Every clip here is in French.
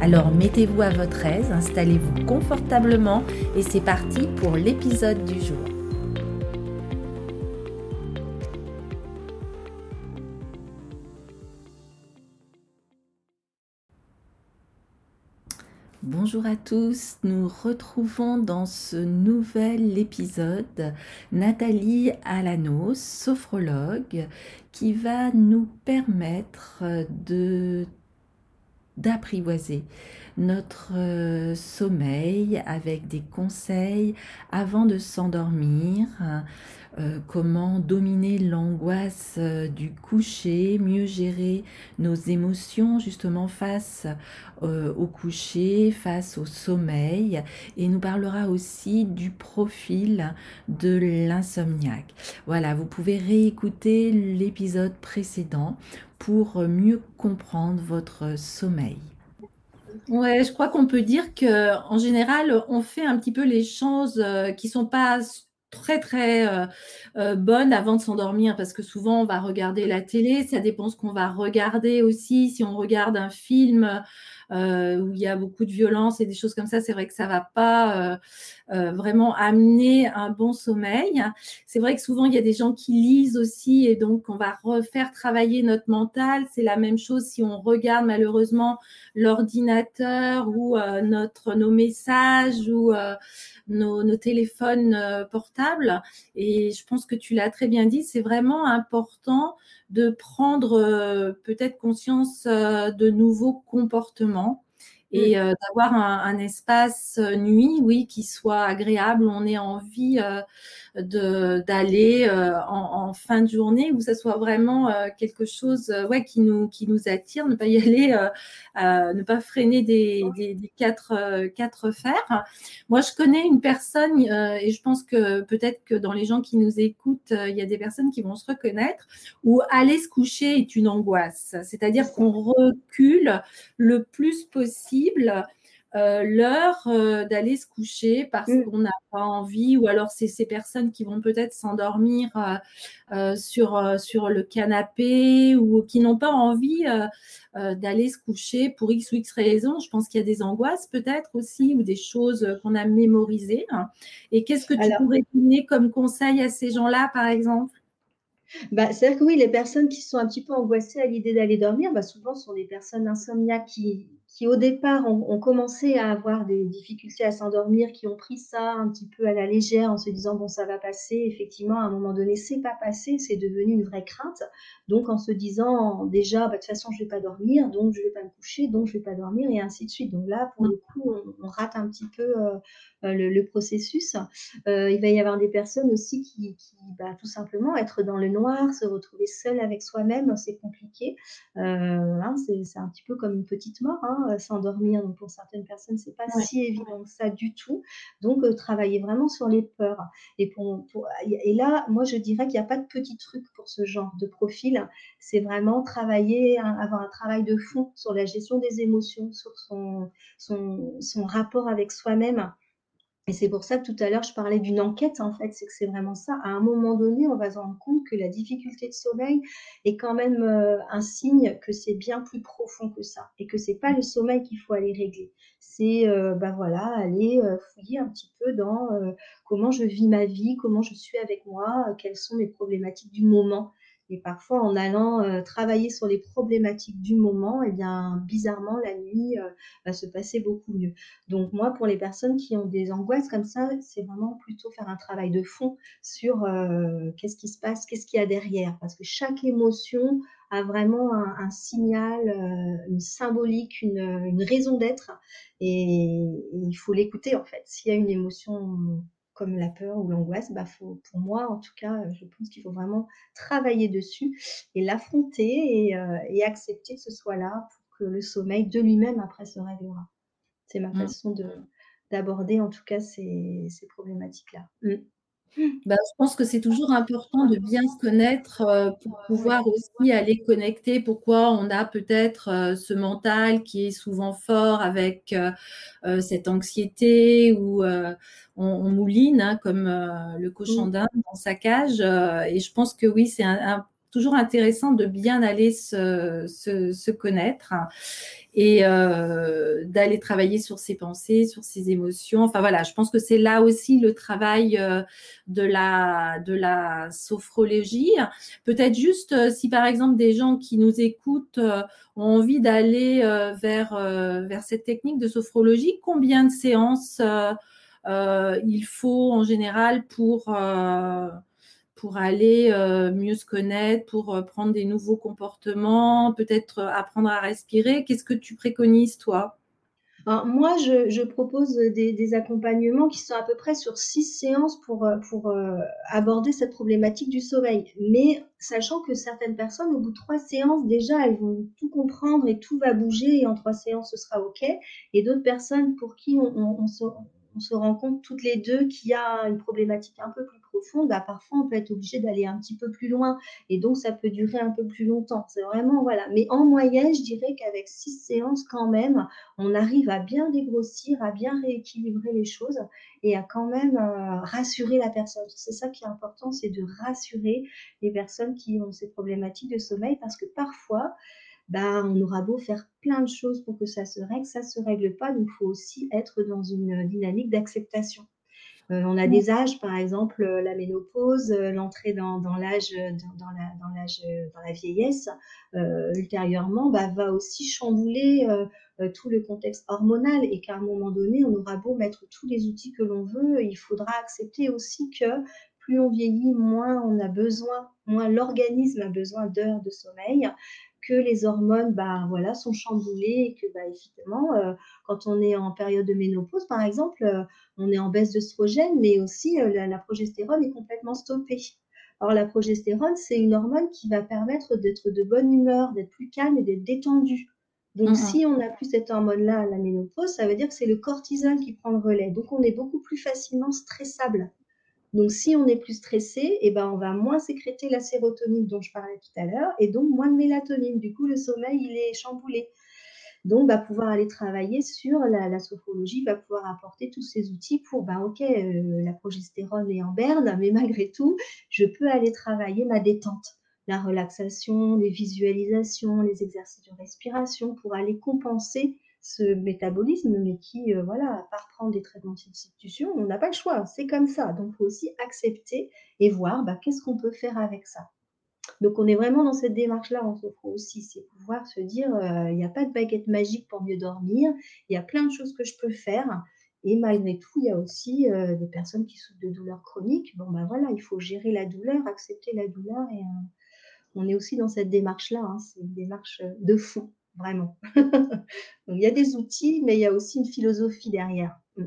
Alors mettez-vous à votre aise, installez-vous confortablement et c'est parti pour l'épisode du jour. Bonjour à tous, nous retrouvons dans ce nouvel épisode Nathalie Alanos, sophrologue, qui va nous permettre de d'apprivoiser notre euh, sommeil avec des conseils avant de s'endormir, euh, comment dominer l'angoisse euh, du coucher, mieux gérer nos émotions justement face au coucher, face au sommeil, et nous parlera aussi du profil de l'insomniaque. Voilà, vous pouvez réécouter l'épisode précédent pour mieux comprendre votre sommeil. Ouais, je crois qu'on peut dire que en général, on fait un petit peu les choses euh, qui sont pas très très euh, euh, bonnes avant de s'endormir parce que souvent on va regarder la télé, ça dépend ce qu'on va regarder aussi. Si on regarde un film euh, où il y a beaucoup de violence et des choses comme ça, c'est vrai que ça va pas euh, euh, vraiment amener un bon sommeil. C'est vrai que souvent il y a des gens qui lisent aussi et donc on va refaire travailler notre mental. C'est la même chose si on regarde malheureusement l'ordinateur ou nos messages ou nos, téléphones portables. Et je pense que tu l'as très bien dit, c'est vraiment important de prendre euh, peut-être conscience euh, de nouveaux comportements vraiment et mmh. euh, d'avoir un, espace nuit, oui, qui soit agréable. On ait envie d'aller en, fin de journée où ça soit vraiment quelque chose, ouais, qui nous qui nous attire. Ne pas y aller, ne pas freiner des, des, quatre quatre fers. Moi, je connais une personne et je pense que peut-être que dans les gens qui nous écoutent, il y a des personnes qui vont se reconnaître où aller se coucher est une angoisse. C'est-à-dire qu'on recule le plus possible euh, l'heure euh, d'aller se coucher parce mmh. qu'on n'a pas envie, ou alors c'est ces personnes qui vont peut-être s'endormir euh, sur, sur le canapé ou qui n'ont pas envie d'aller se coucher pour X ou X raisons. Je pense qu'il y a des angoisses peut-être aussi ou des choses qu'on a mémorisées. Et qu'est-ce que tu pourrais donner comme conseil à ces gens-là, par exemple? Bah, c'est-à-dire que oui, les personnes qui sont un petit peu angoissées à l'idée d'aller dormir, bah, souvent sont des personnes insomniaques qui, qui au départ ont, commencé à avoir des difficultés à s'endormir, qui ont pris ça un petit peu à la légère en se disant bon ça va passer. Effectivement, à un moment donné, c'est pas passé, c'est devenu une vraie crainte. Donc en se disant déjà bah, de toute façon je vais pas dormir, donc je vais pas me coucher, donc je vais pas dormir et ainsi de suite. Donc là pour le coup on, rate un petit peu euh, euh, le, processus. Euh, il va y avoir des personnes aussi qui, qui bah, tout simplement être dans le noir, se retrouver seul avec soi-même, c'est compliqué. Hein, c'est un petit peu comme une petite mort. Hein. Euh, s'endormir. Donc pour certaines personnes, c'est pas si évident que ça du tout. Donc euh, travailler vraiment sur les peurs. Et, pour, et là, moi je dirais qu'il n'y a pas de petit truc pour ce genre de profil. C'est vraiment travailler, avoir un travail de fond sur la gestion des émotions, sur son, son, son rapport avec soi-même. Et c'est pour ça que tout à l'heure, je parlais d'une enquête, en fait, c'est que c'est vraiment ça. À un moment donné, on va se rendre compte que la difficulté de sommeil est quand même euh, un signe que c'est bien plus profond que ça et que c'est pas le sommeil qu'il faut aller régler. C'est, euh, bah voilà, aller euh, fouiller un petit peu dans comment je vis ma vie, comment je suis avec moi, quelles sont mes problématiques du moment. Et parfois, en allant euh, travailler sur les problématiques du moment, eh bien, bizarrement, la nuit euh, va se passer beaucoup mieux. Donc, moi, pour les personnes qui ont des angoisses comme ça, c'est vraiment plutôt faire un travail de fond sur euh, qu'est-ce qui se passe, qu'est-ce qu'il y a derrière. Parce que chaque émotion a vraiment un, signal, une symbolique, une, raison d'être. Et il faut l'écouter, en fait. S'il y a une émotion comme la peur ou l'angoisse, bah faut, pour moi en tout cas, je pense qu'il faut vraiment travailler dessus et l'affronter et, euh, accepter que ce soit là pour que le sommeil de lui-même après se réglera. C'est ma mmh. façon de, d'aborder en tout cas ces, ces problématiques-là. Mmh. Bah, je pense que c'est toujours important de bien se connaître euh, pour pouvoir aussi aller connecter pourquoi on a peut-être euh, ce mental qui est souvent fort avec euh, cette anxiété ou on, mouline hein, comme le cochon mmh. d'Inde dans sa cage. et je pense que oui, c'est un, toujours intéressant de bien aller se, se, se connaître et euh, d'aller travailler sur ses pensées, sur ses émotions. Enfin voilà, je pense que c'est là aussi le travail euh, de la de la sophrologie. Peut-être juste euh, si par exemple des gens qui nous écoutent ont envie d'aller vers vers cette technique de sophrologie, combien de séances il faut en général pour pour aller euh, mieux se connaître, pour euh, prendre des nouveaux comportements, peut-être euh, apprendre à respirer. Qu'est-ce que tu préconises, toi? Moi, je, propose des, accompagnements qui sont à peu près sur six séances pour, pour aborder cette problématique du sommeil. Mais sachant que certaines personnes, au bout de trois séances, déjà, elles vont tout comprendre et tout va bouger et en trois séances, ce sera OK. Et d'autres personnes pour qui on, on, on se rend compte toutes les deux qu'il y a une problématique un peu plus profonde, bah, parfois on peut être obligé d'aller un petit peu plus loin et donc ça peut durer un peu plus longtemps. Vraiment voilà. Mais en moyenne, je dirais qu'avec six séances quand même, on arrive à bien dégrossir, à bien rééquilibrer les choses et à quand même euh, rassurer la personne. C'est ça qui est important, c'est de rassurer les personnes qui ont ces problématiques de sommeil parce que parfois bah, on aura beau faire plein de choses pour que ça se règle, ça ne se règle pas. Donc, il faut aussi être dans une dynamique d'acceptation. Euh, on a des âges, par exemple euh, la ménopause, euh, l'entrée dans, l'âge, dans, la, dans la vieillesse, ultérieurement, bah, va aussi chambouler tout le contexte hormonal et qu'à un moment donné, on aura beau mettre tous les outils que l'on veut, il faudra accepter aussi que plus on vieillit, moins on a besoin, moins l'organisme a besoin d'heures de sommeil, que les hormones bah, voilà, sont chamboulées et que bah, évidemment, euh, quand on est en période de ménopause, par exemple, euh, on est en baisse d'œstrogène, mais aussi euh, la, progestérone est complètement stoppée. Alors la progestérone, c'est une hormone qui va permettre d'être de bonne humeur, d'être plus calme et d'être détendu. Donc, mmh si on n'a plus cette hormone-là à la ménopause, ça veut dire que c'est le cortisol qui prend le relais. Donc, on est beaucoup plus facilement stressable. Donc, si on est plus stressé, eh ben, on va moins sécréter la sérotonine dont je parlais tout à l'heure et donc moins de mélatonine. Du coup, le sommeil, il est chamboulé. Donc, va pouvoir aller travailler sur la, sophrologie, va pouvoir apporter tous ces outils pour, bah, ok, euh, la progestérone est en berne, mais malgré tout, je peux aller travailler ma détente, la relaxation, les visualisations, les exercices de respiration pour aller compenser ce métabolisme, mais qui, euh, voilà, par prendre des traitements de substitution, on n'a pas le choix, c'est comme ça. Donc, il faut aussi accepter et voir bah, qu'est-ce qu'on peut faire avec ça. Donc, on est vraiment dans cette démarche-là en sophro aussi, c'est pouvoir se dire, euh, il n'y a pas de baguette magique pour mieux dormir, il y a plein de choses que je peux faire. Et malgré tout, il y a aussi euh, des personnes qui souffrent de douleurs chroniques. Bon, ben voilà, il faut gérer la douleur, accepter la douleur. Et on est aussi dans cette démarche-là. Hein. c'est une démarche de fond vraiment. il y a des outils, mais il y a aussi une philosophie derrière. Mm.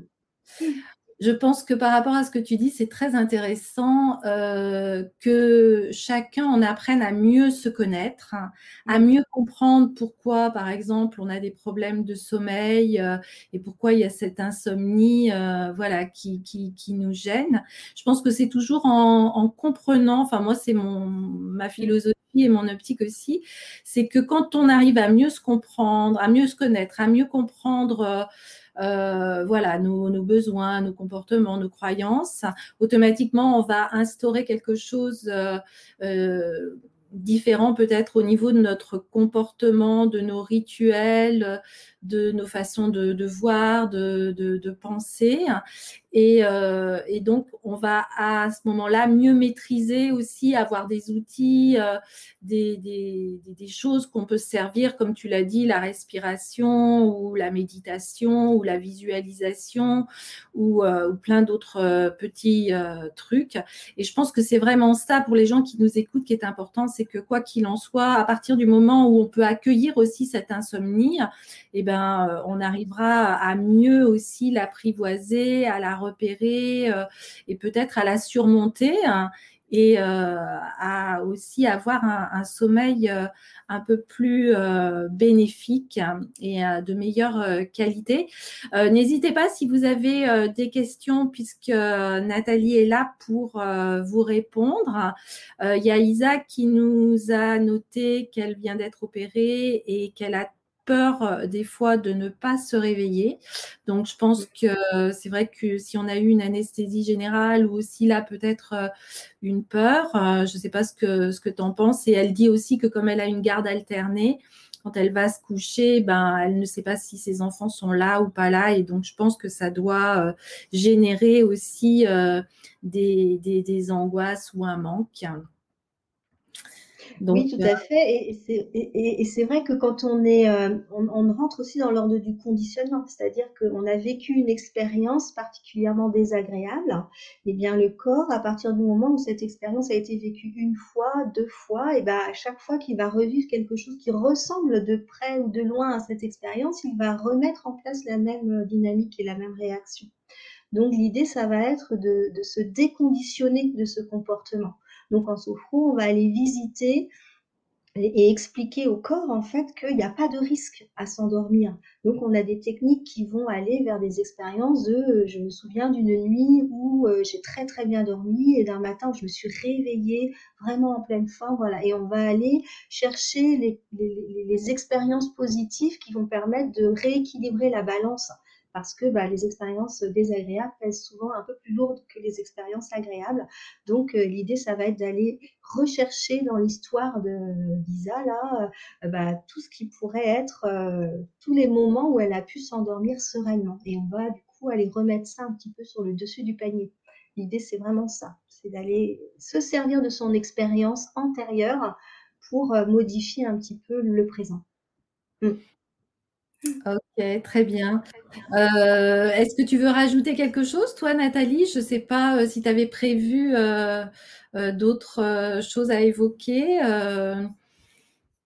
Je pense que par rapport à ce que tu dis, c'est très intéressant euh, que chacun en apprenne à mieux se connaître, à mm. mieux comprendre pourquoi, par exemple, on a des problèmes de sommeil euh, et pourquoi il y a cette insomnie, euh, voilà, qui, qui, qui, nous gêne. Je pense que c'est toujours en, en, comprenant. Enfin, moi, c'est mon ma philosophie et mon optique aussi, c'est que quand on arrive à mieux se comprendre, à mieux se connaître, à mieux comprendre euh, euh, voilà nos, besoins, nos comportements, nos croyances, automatiquement on va instaurer quelque chose euh, différent peut-être au niveau de notre comportement, de nos rituels, de nos façons de, voir, de, de, penser. Euh, et, donc, on va à ce moment-là mieux maîtriser aussi, avoir des outils, euh, des, des, choses qu'on peut servir, comme tu l'as dit, la respiration ou la méditation ou la visualisation ou, euh, plein d'autres petits trucs. Et je pense que c'est vraiment ça pour les gens qui nous écoutent qui est important, c'est que quoi qu'il en soit, à partir du moment où on peut accueillir aussi cette insomnie, eh ben, on arrivera à mieux aussi l'apprivoiser, à la repérer euh, et peut-être à la surmonter. Hein. et à aussi avoir un, sommeil un peu plus bénéfique et de meilleure qualité. N'hésitez pas si vous avez des questions, puisque Nathalie est là pour vous répondre. Il y a Isa qui nous a noté qu'elle vient d'être opérée et qu'elle a peur euh, des fois de ne pas se réveiller. Donc, je pense que c'est vrai que si on a eu une anesthésie générale ou aussi là peut-être euh, une peur, euh, je ne sais pas ce que, ce que tu en penses. Et elle dit aussi que comme elle a une garde alternée, quand elle va se coucher, ben, elle ne sait pas si ses enfants sont là ou pas là. Et donc, je pense que ça doit générer aussi des, des, des, angoisses ou un manque oui, tout à fait. Et, c'est vrai que quand on est, euh, on, rentre aussi dans l'ordre du conditionnement, c'est-à-dire qu'on a vécu une expérience particulièrement désagréable. Et eh bien, le corps, à partir du moment où cette expérience a été vécue une fois, deux fois, et ben à chaque fois qu'il va revivre quelque chose qui ressemble de près ou de loin à cette expérience, il va remettre en place la même dynamique et la même réaction. Donc l'idée, ça va être de se déconditionner de ce comportement. Donc en sophro, on va aller visiter et expliquer au corps en fait qu'il n'y a pas de risque à s'endormir. Donc on a des techniques qui vont aller vers des expériences de euh, je me souviens d'une nuit où euh, j'ai très très bien dormi et d'un matin où je me suis réveillée vraiment en pleine forme voilà et on va aller chercher les, les expériences positives qui vont permettre de rééquilibrer la balance parce que bah, les expériences désagréables pèsent souvent un peu plus lourdes que les expériences agréables. Donc euh, l'idée, ça va être d'aller rechercher dans l'histoire de Lisa là, euh, bah, tout ce qui pourrait être euh, tous les moments où elle a pu s'endormir sereinement. Et on va du coup aller remettre ça un petit peu sur le dessus du panier. L'idée, c'est vraiment ça, c'est d'aller se servir de son expérience antérieure pour modifier un petit peu le présent. Mmh. Ok, très bien. Euh, est-ce que tu veux rajouter quelque chose, toi, Nathalie? Je ne sais pas euh, si tu avais prévu euh, d'autres choses à évoquer.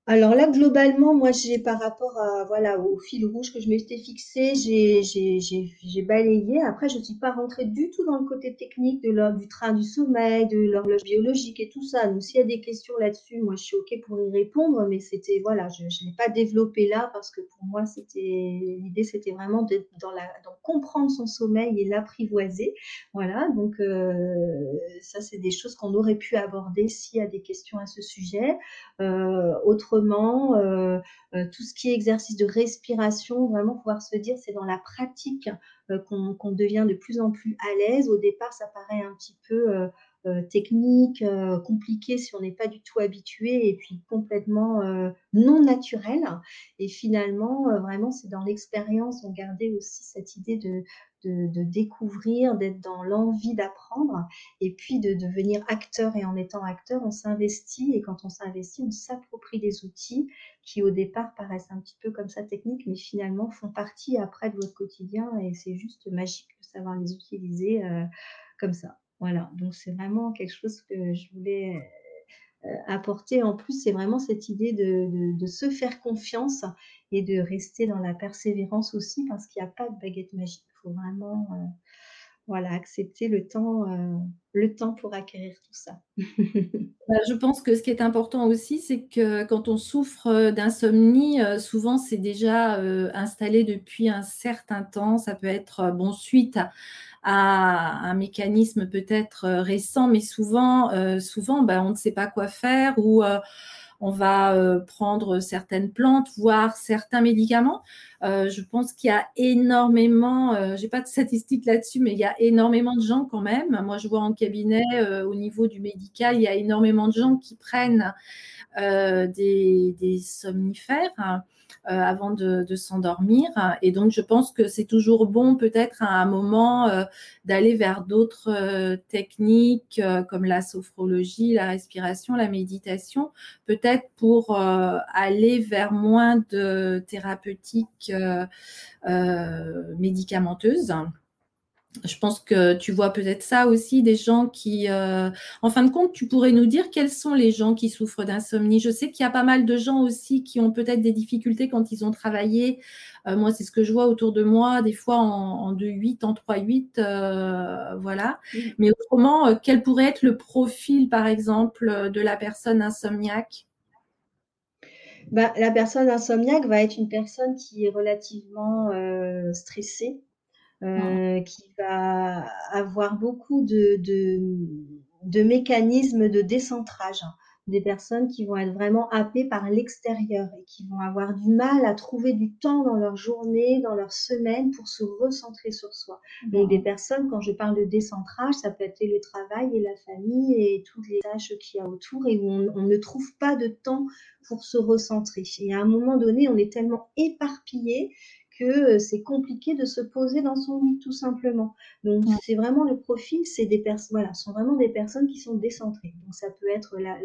Alors là, globalement, moi, j'ai par rapport à, voilà, au fil rouge que je m'étais fixé, j'ai, balayé. Après, je ne suis pas rentrée du tout dans le côté technique de l'ordre du train du sommeil, de l'horloge biologique et tout ça. Donc, s'il y a des questions là-dessus, moi, je suis OK pour y répondre, mais c'était, voilà, je ne l'ai pas développé là parce que pour moi, c'était, l'idée, c'était vraiment d'être dans la, dans comprendre son sommeil et l'apprivoiser. Voilà. Donc, euh, ça, c'est des choses qu'on aurait pu aborder s'il y a des questions à ce sujet. Euh, autre euh, euh, tout ce qui est exercice de respiration, vraiment pouvoir se dire c'est dans la pratique euh, qu'on devient de plus en plus à l'aise. Au départ, ça paraît un petit peu technique, compliqué si on n'est pas du tout habitué et puis complètement non naturel. Et finalement, vraiment, c'est dans l'expérience, on gardait aussi cette idée de, de, découvrir, d'être dans l'envie d'apprendre et puis de devenir acteur. Et en étant acteur, on s'investit et quand on s'investit, on s'approprie des outils qui au départ paraissent un petit peu comme ça techniques, mais finalement font partie après de votre quotidien et c'est juste magique de savoir les utiliser euh, comme ça. Voilà, donc c'est vraiment quelque chose que je voulais apporter. En plus, c'est vraiment cette idée de, se faire confiance et de rester dans la persévérance aussi parce qu'il n'y a pas de baguette magique vraiment euh, voilà, accepter le temps, euh, le temps pour acquérir tout ça. Bah, je pense que ce qui est important aussi, c'est que quand on souffre euh, d'insomnie, souvent c'est déjà installé depuis un certain temps. Ça peut être bon suite à, un mécanisme peut-être récent, mais souvent, souvent, bah, on ne sait pas quoi faire ou on va euh, prendre certaines plantes, voire certains médicaments. Euh, je pense qu'il y a énormément, euh, j'ai pas de statistiques là-dessus, mais il y a énormément de gens quand même. Moi, je vois en cabinet, au niveau du médical, il y a énormément de gens qui prennent des, somnifères. Euh, avant de, s'endormir. Et donc, je pense que c'est toujours bon peut-être à un moment euh, d'aller vers d'autres euh, techniques comme la sophrologie, la respiration, la méditation, peut-être pour aller vers moins de thérapeutiques médicamenteuses je pense que tu vois peut-être ça aussi, des gens qui, euh, en fin de compte, tu pourrais nous dire quels sont les gens qui souffrent d'insomnie. Je sais qu'il y a pas mal de gens aussi qui ont peut-être des difficultés quand ils ont travaillé moi, c'est ce que je vois autour de moi, des fois en, 2-8, en 3-8, voilà. Mais autrement, quel pourrait être le profil, par exemple, de la personne insomniaque? Bah, la personne insomniaque va être une personne qui est relativement stressée, qui va avoir beaucoup de, de mécanismes de décentrage des personnes qui vont être vraiment happées par l'extérieur et qui vont avoir du mal à trouver du temps dans leur journée, dans leur semaine pour se recentrer sur soi. Donc des personnes, quand je parle de décentrage, ça peut être le travail et la famille et toutes les tâches qu'il y a autour et où on, on, ne trouve pas de temps pour se recentrer. Et à un moment donné, on est tellement éparpillé que euh, c'est compliqué de se poser dans son lit tout simplement. Donc c'est vraiment le profil, c'est des personnes, voilà, sont vraiment des personnes qui sont décentrées. Donc ça peut être la,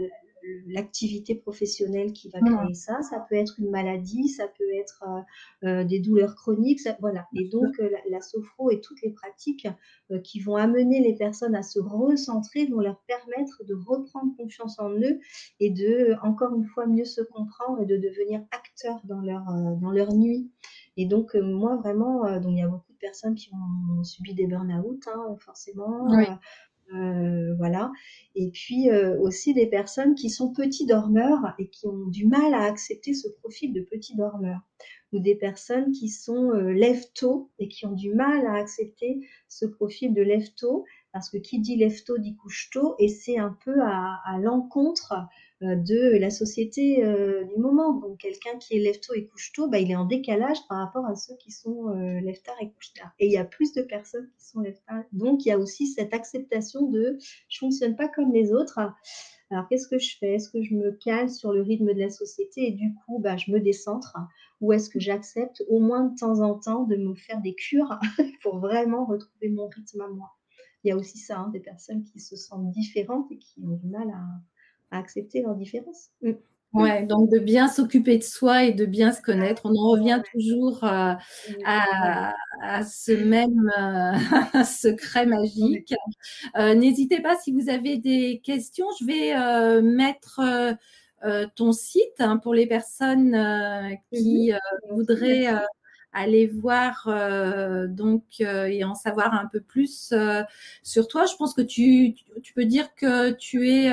l'activité professionnelle qui va créer ça. Ça peut être une maladie, ça peut être euh, euh, des douleurs chroniques, voilà. Et donc euh, la, sophro et toutes les pratiques qui vont amener les personnes à se recentrer vont leur permettre de reprendre confiance en eux et de encore une fois mieux se comprendre et de devenir acteurs dans leur dans leur nuit. Et donc moi vraiment, donc il y a beaucoup de personnes qui ont, subi des burn-out, hein, forcément. Euh, voilà. Et puis euh, aussi des personnes qui sont petits dormeurs et qui ont du mal à accepter ce profil de petit dormeur. Ou des personnes qui sont euh, lève-tôt et qui ont du mal à accepter ce profil de lève-tôt. Parce que qui dit lève-tôt dit couche-tôt et c'est un peu à, à l'encontre euh, de la société euh, du moment. Donc quelqu'un qui est lève-tôt et couche-tôt, bah, il est en décalage par rapport à ceux qui sont euh, lève-tard et couche-tard. Et il y a plus de personnes qui sont lève-tard. Donc il y a aussi cette acceptation de je fonctionne pas comme les autres. Alors qu'est-ce que je fais? Est-ce que je me cale sur le rythme de la société et du coup bah, je me décentre? Ou est-ce que j'accepte au moins de temps en temps de me faire des cures pour vraiment retrouver mon rythme à moi? Il y a aussi ça, hein, des personnes qui se sentent différentes et qui ont du mal à, à accepter leurs différences. Mm. Ouais, donc de bien s'occuper de soi et de bien se connaître. On en revient toujours euh, à, ce même euh, secret magique. Euh, n'hésitez pas si vous avez des questions. Je vais mettre ton site hein, pour les personnes qui voudraient aller voir euh, donc euh, et en savoir un peu plus euh, sur toi. Je pense que tu, tu peux dire que tu es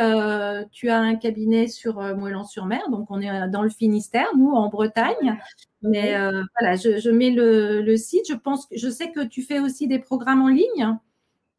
tu as un cabinet sur Moëlan-sur-Mer, donc on est dans le Finistère, nous en Bretagne. Mais voilà, je, je mets le, le, site. Je pense, je sais que tu fais aussi des programmes en ligne.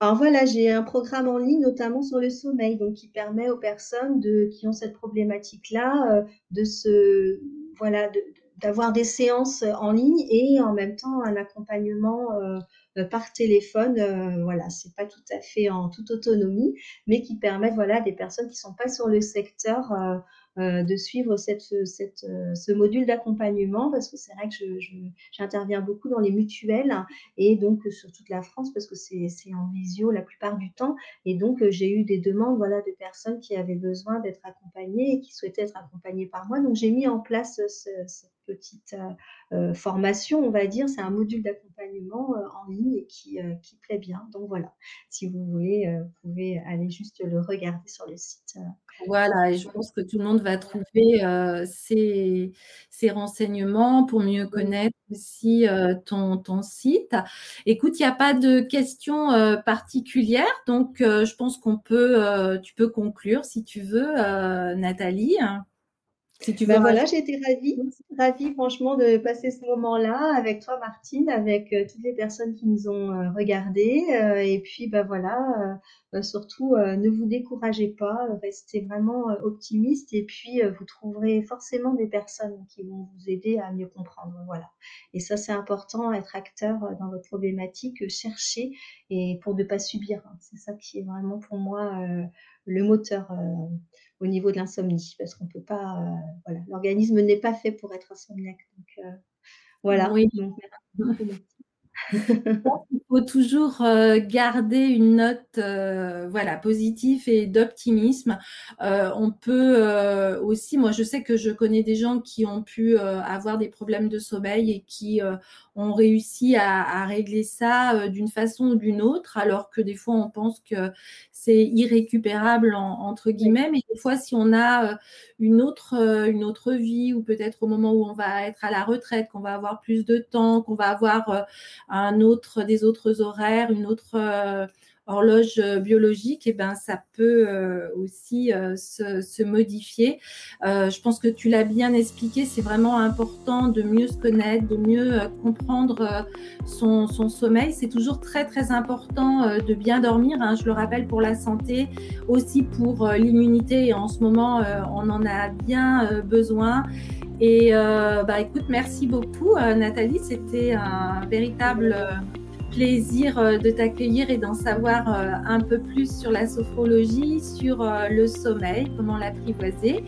Alors voilà, j'ai un programme en ligne notamment sur le sommeil, donc qui permet aux personnes de, qui ont cette problématique-là de se voilà de, d'avoir des séances en ligne et en même temps un accompagnement euh, par téléphone. Euh, voilà, c'est pas tout à fait en toute autonomie, mais qui permettent voilà des personnes qui sont pas sur le secteur euh, euh, de suivre cette, euh, ce module d'accompagnement parce que c'est vrai que j'interviens je, beaucoup dans les mutuelles et donc sur toute la France parce que c'est en visio la plupart du temps. Et donc, euh, j'ai eu des demandes voilà, de personnes qui avaient besoin d'être accompagnées et qui souhaitaient être accompagnées par moi. Donc, j'ai mis en place cette petite formation, on va dire. C'est un module d'accompagnement en ligne qui, qui plaît bien. Donc, voilà, si vous voulez, vous pouvez aller juste le regarder sur le site. Voilà, et je pense que tout le monde va trouver euh, ces, renseignements pour mieux connaître aussi euh, ton, ton, site. Écoute, il n'y a pas de questions euh, particulières, donc je pense qu'on peut, tu peux conclure si tu veux, Nathalie. Si tu ben voilà, j'ai été ravie, ravie franchement de passer ce moment-là avec toi, Martine, avec euh, toutes les personnes qui nous ont euh, regardés. Euh, et puis, ben voilà, surtout, ne vous découragez pas, restez vraiment optimiste. Et puis, vous trouverez forcément des personnes qui vont vous aider à mieux comprendre. Voilà. Et ça, c'est important, être acteur dans votre problématique, chercher et pour ne pas subir. Hein. C'est ça qui est vraiment pour moi le moteur au niveau de l'insomnie, parce qu'on peut pas, euh, voilà, l'organisme n'est pas fait pour être insomniaque. Donc, euh, voilà. Oui. Il faut toujours euh, garder une note voilà, positive et d'optimisme. on peut aussi, moi je sais que je connais des gens qui ont pu avoir des problèmes de sommeil et qui on réussit à, régler ça d'une façon ou d'une autre, alors que des fois on pense que c'est irrécupérable entre guillemets, mais des fois si on a une autre, une autre vie ou peut-être au moment où on va être à la retraite, qu'on va avoir plus de temps, qu'on va avoir un autre, des autres horaires, une autre horloge euh, biologique, et eh ben, ça peut euh, aussi euh, se, modifier. je pense que tu l'as bien expliqué, c'est vraiment important de mieux se connaître, de mieux comprendre son, sommeil. C'est toujours très très important de bien dormir, hein. je le rappelle pour la santé, aussi pour l'immunité, et en ce moment, on en a bien besoin. Et bah, écoute, merci beaucoup Nathalie, c'était un véritable plaisir euh, de t'accueillir et d'en savoir euh, un peu plus sur la sophrologie, sur euh, le sommeil, comment l'apprivoiser.